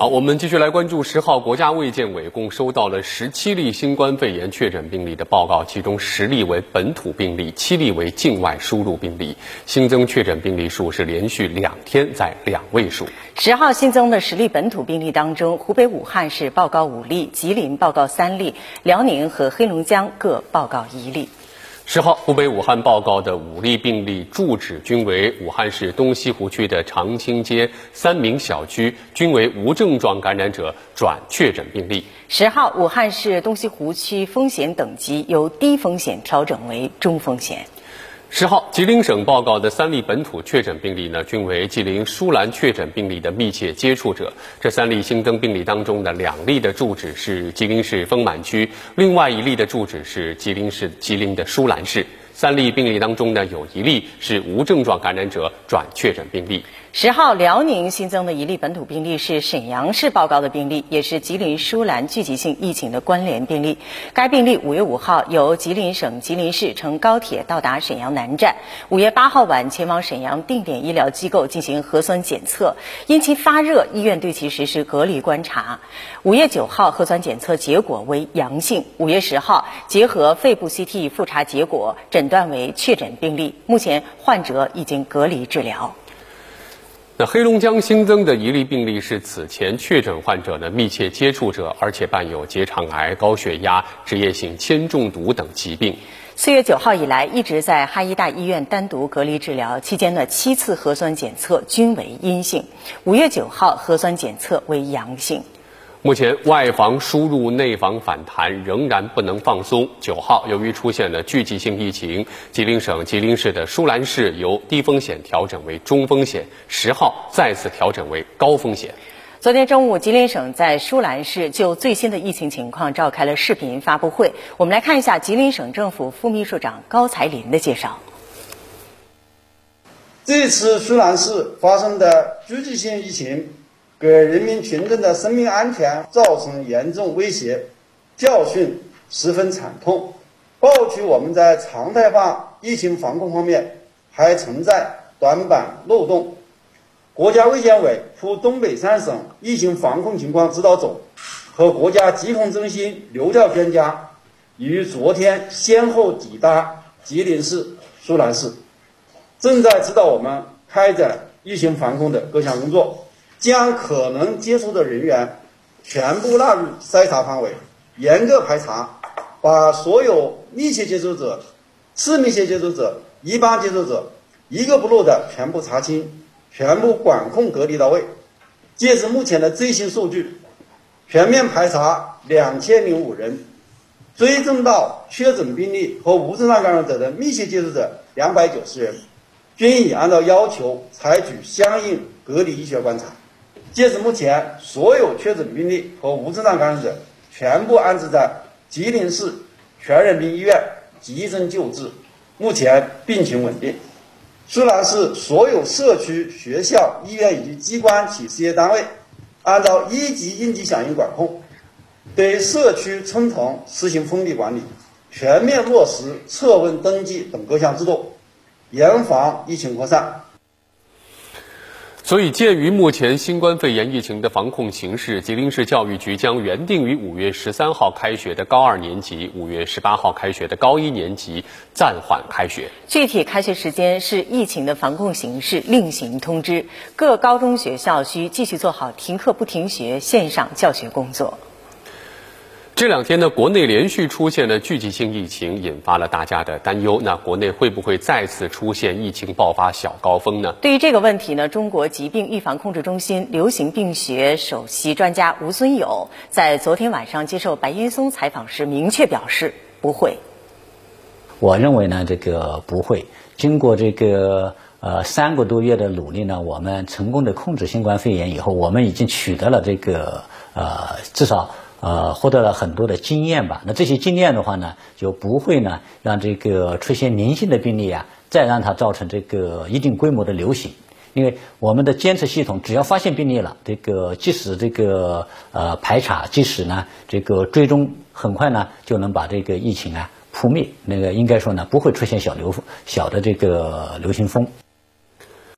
好，我们继续来关注十号，国家卫健委共收到了十七例新冠肺炎确诊病例的报告，其中十例为本土病例，七例为境外输入病例。新增确诊病例数是连续两天在两位数。十号新增的十例本土病例当中，湖北武汉市报告五例，吉林报告三例，辽宁和黑龙江各报告一例。十号，湖北武汉报告的五例病例住址均为武汉市东西湖区的长青街三名小区，均为无症状感染者转确诊病例。十号，武汉市东西湖区风险等级由低风险调整为中风险。十号，吉林省报告的三例本土确诊病例呢，均为吉林舒兰确诊病例的密切接触者。这三例新增病例当中的两例的住址是吉林市丰满区，另外一例的住址是吉林市吉林的舒兰市。三例病例当中呢，有一例是无症状感染者转确诊病例。十号，辽宁新增的一例本土病例是沈阳市报告的病例，也是吉林舒兰聚集性疫情的关联病例。该病例五月五号由吉林省吉林市乘高铁到达沈阳南站，五月八号晚前往沈阳定点医疗机构进行核酸检测，因其发热，医院对其实施隔离观察。五月九号核酸检测结果为阳性，五月十号结合肺部 CT 复查结果诊。断为确诊病例，目前患者已经隔离治疗。那黑龙江新增的一例病例是此前确诊患者的密切接触者，而且伴有结肠癌、高血压、职业性铅中毒等疾病。四月九号以来一直在哈医大医院单独隔离治疗，期间的七次核酸检测均为阴性。五月九号核酸检测为阳性。目前外防输入、内防反弹仍然不能放松。九号，由于出现了聚集性疫情，吉林省吉林市的舒兰市由低风险调整为中风险，十号再次调整为高风险。昨天中午，吉林省在舒兰市就最新的疫情情况召开了视频发布会。我们来看一下吉林省政府副秘书长高才林的介绍。这次舒兰市发生的聚集性疫情。给人民群众的生命安全造成严重威胁，教训十分惨痛。报取我们在常态化疫情防控方面还存在短板漏洞。国家卫健委赴东北三省疫情防控情况指导组和国家疾控中心流调专家于昨天先后抵达吉林市舒兰市，正在指导我们开展疫情防控的各项工作。将可能接触的人员全部纳入筛查范围，严格排查，把所有密切接触者、次密切接触者、一般接触者一个不漏的全部查清，全部管控隔离到位。截至目前的最新数据，全面排查两千零五人，追踪到确诊病例和无症状感染者的密切接触者两百九十人，均已按照要求采取相应隔离医学观察。截至目前，所有确诊病例和无症状感染者全部安置在吉林市全人民医院急诊救治，目前病情稳定。舒兰市所有社区、学校、医院以及机关企事业单位，按照一级应急响应管控，对社区村棚实行封闭管理，全面落实测温登记等各项制度，严防疫情扩散。所以，鉴于目前新冠肺炎疫情的防控形势，吉林市教育局将原定于五月十三号开学的高二年级、五月十八号开学的高一年级暂缓开学。具体开学时间是疫情的防控形势另行通知。各高中学校需继续做好停课不停学线上教学工作。这两天呢，国内连续出现了聚集性疫情，引发了大家的担忧。那国内会不会再次出现疫情爆发小高峰呢？对于这个问题呢，中国疾病预防控制中心流行病学首席专家吴尊友在昨天晚上接受白岩松采访时明确表示，不会。我认为呢，这个不会。经过这个呃三个多月的努力呢，我们成功的控制新冠肺炎以后，我们已经取得了这个呃至少。呃，获得了很多的经验吧。那这些经验的话呢，就不会呢让这个出现零星的病例啊，再让它造成这个一定规模的流行。因为我们的监测系统只要发现病例了，这个即使这个呃排查，即使呢这个追踪，很快呢就能把这个疫情啊扑灭。那个应该说呢，不会出现小流小的这个流行风。